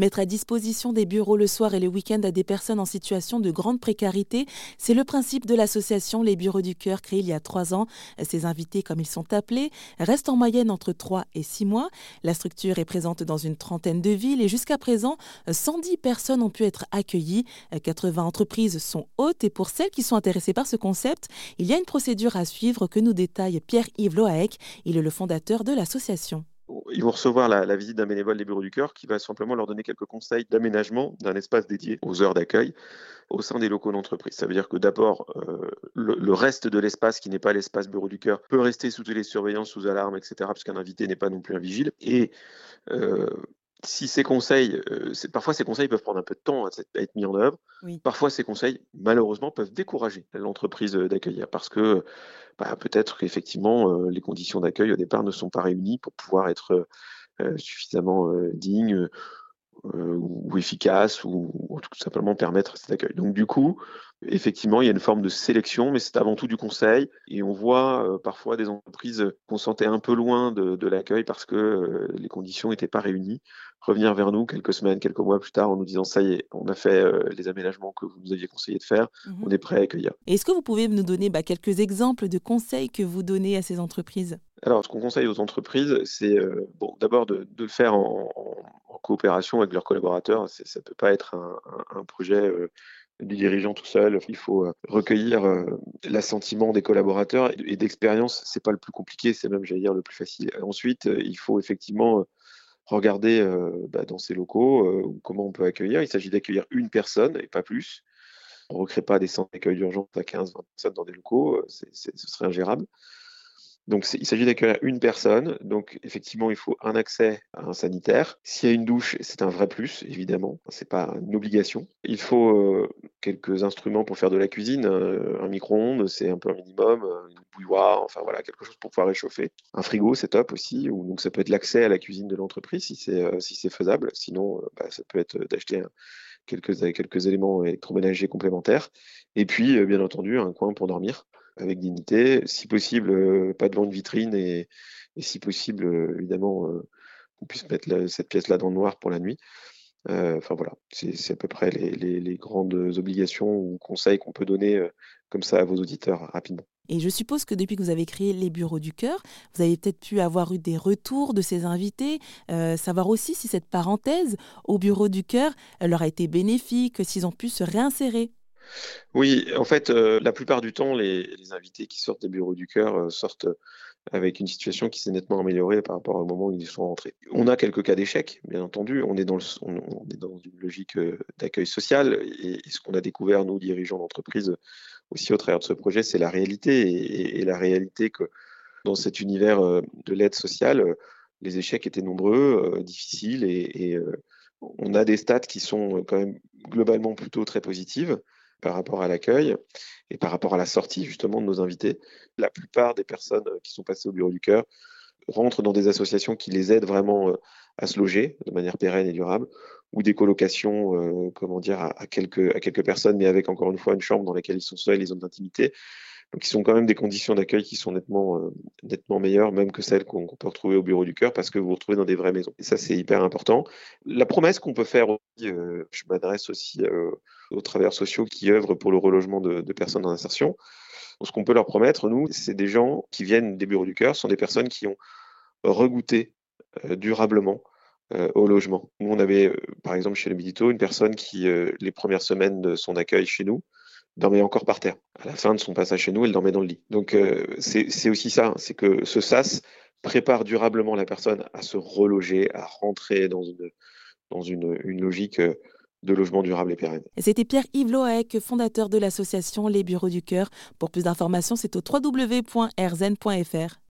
Mettre à disposition des bureaux le soir et le week-end à des personnes en situation de grande précarité, c'est le principe de l'association Les Bureaux du Cœur créée il y a trois ans. Ces invités, comme ils sont appelés, restent en moyenne entre trois et six mois. La structure est présente dans une trentaine de villes et jusqu'à présent, 110 personnes ont pu être accueillies. 80 entreprises sont hautes et pour celles qui sont intéressées par ce concept, il y a une procédure à suivre que nous détaille Pierre-Yves Loaec. Il est le fondateur de l'association ils vont recevoir la, visite d'un bénévole des bureaux du cœur qui va simplement leur donner quelques conseils d'aménagement d'un espace dédié aux heures d'accueil au sein des locaux d'entreprise. Ça veut dire que d'abord, euh, le, reste de l'espace qui n'est pas l'espace bureau du cœur peut rester sous télésurveillance, sous alarme, etc., parce qu'un invité n'est pas non plus un vigile. Et euh, si ces conseils, euh, parfois ces conseils peuvent prendre un peu de temps à, être mis en œuvre, parfois ces conseils, malheureusement, peuvent décourager l'entreprise euh, d'accueillir parce que bah, peut-être qu'effectivement, euh, les conditions d'accueil au départ ne sont pas réunies pour pouvoir être suffisamment dignes ou efficaces ou, ou, tout simplement permettre cet accueil. Donc du coup, Effectivement, il y a une forme de sélection, mais c'est avant tout du conseil. Et on voit euh, parfois des entreprises qu'on sentait un peu loin de, l'accueil parce que euh, les conditions n'étaient pas réunies, revenir vers nous quelques semaines, quelques mois plus tard en nous disant ça y est, on a fait euh, les aménagements que vous nous aviez conseillé de faire, mmh on est prêt à accueillir. Est-ce que vous pouvez nous donner bah, quelques exemples de conseils que vous donnez à ces entreprises? Alors, ce qu'on conseille aux entreprises, c'est bon, d'abord de, le faire en, coopération avec leurs collaborateurs. Ça ne peut pas être un, projet du dirigeant tout seul. Il faut euh, recueillir euh, l'assentiment des collaborateurs et d'expérience, c'est pas le plus compliqué, c'est même, j'allais dire, le plus facile. Ensuite, euh, il faut effectivement regarder bah, dans ces locaux comment on peut accueillir. Il s'agit d'accueillir une personne et pas plus. On ne recrée pas des centres d'accueil d'urgence à 15, 20 personnes dans des locaux, ce serait ingérable. Donc il s'agit d'accueillir une personne. Donc effectivement, il faut un accès à un sanitaire. S'il y a une douche, c'est un vrai plus, évidemment. C'est pas une obligation. Il faut euh, quelques instruments pour faire de la cuisine. Euh, un micro-ondes, c'est un peu un minimum. Euh, une bouilloire, enfin voilà, quelque chose pour pouvoir réchauffer. Un frigo, c'est top aussi. donc ça peut être l'accès à la cuisine de l'entreprise si c'est faisable. Sinon, bah, ça peut être d'acheter quelques, quelques éléments électroménagers complémentaires. Et puis, bien entendu, un coin pour dormir avec dignité. Si possible, euh, pas devant une vitrine et, si possible, euh, évidemment, euh, qu'on puisse mettre cette pièce-là dans le noir pour la nuit. Enfin voilà, c'est à peu près les, grandes obligations ou conseils qu'on peut donner comme ça à vos auditeurs rapidement. Et je suppose que depuis que vous avez créé les bureaux du cœur, vous avez peut-être pu avoir eu des retours de ces invités, savoir aussi si cette parenthèse au bureau du cœur leur a été bénéfique, s'ils ont pu se réinsérer. Oui, en fait, euh, la plupart du temps, les, invités qui sortent des bureaux du cœur euh, sortent avec une situation qui s'est nettement améliorée par rapport au moment où ils sont rentrés. On a quelques cas d'échecs, bien entendu. On est dans, une logique euh, d'accueil social. Et, ce qu'on a découvert, nous, dirigeants d'entreprise, aussi au travers de ce projet, c'est la réalité. Et, la réalité que dans cet univers de l'aide sociale, les échecs étaient nombreux, difficiles. Et on a des stats qui sont quand même globalement plutôt très positives par rapport à l'accueil et par rapport à la sortie justement de nos invités. La plupart des personnes euh, qui sont passées au bureau du cœur rentrent dans des associations qui les aident vraiment euh, à se loger de manière pérenne et durable, ou des colocations, euh, comment dire, à, quelques, personnes, mais avec encore une fois une chambre dans laquelle ils sont seuls, les zones d'intimité. Donc, ils sont quand même des conditions d'accueil qui sont nettement, nettement meilleures, même que celles qu'on peut retrouver au bureau du cœur, parce que vous vous retrouvez dans des vraies maisons. Et ça, c'est hyper important. La promesse qu'on peut faire aussi, je m'adresse aussi aux travailleurs sociaux qui œuvrent pour le relogement de, personnes en insertion. Ce qu'on peut leur promettre, nous, c'est des gens qui viennent des bureaux du cœur, sont des personnes qui ont regoûté euh, durablement euh, au logement. Nous, on avait, euh, par exemple, chez le Milito, une personne qui, les premières semaines de son accueil chez nous, dormait encore par terre. À la fin de son passage chez nous, elle dormait dans le lit. Donc, c'est aussi ça, c'est que ce SAS prépare durablement la personne à se reloger, à rentrer dans une, dans une, logique de logement durable et pérenne. C'était Pierre-Yves Loaec, fondateur de l'association Les Bureaux du Cœur. Pour plus d'informations, c'est au www.rzen.fr.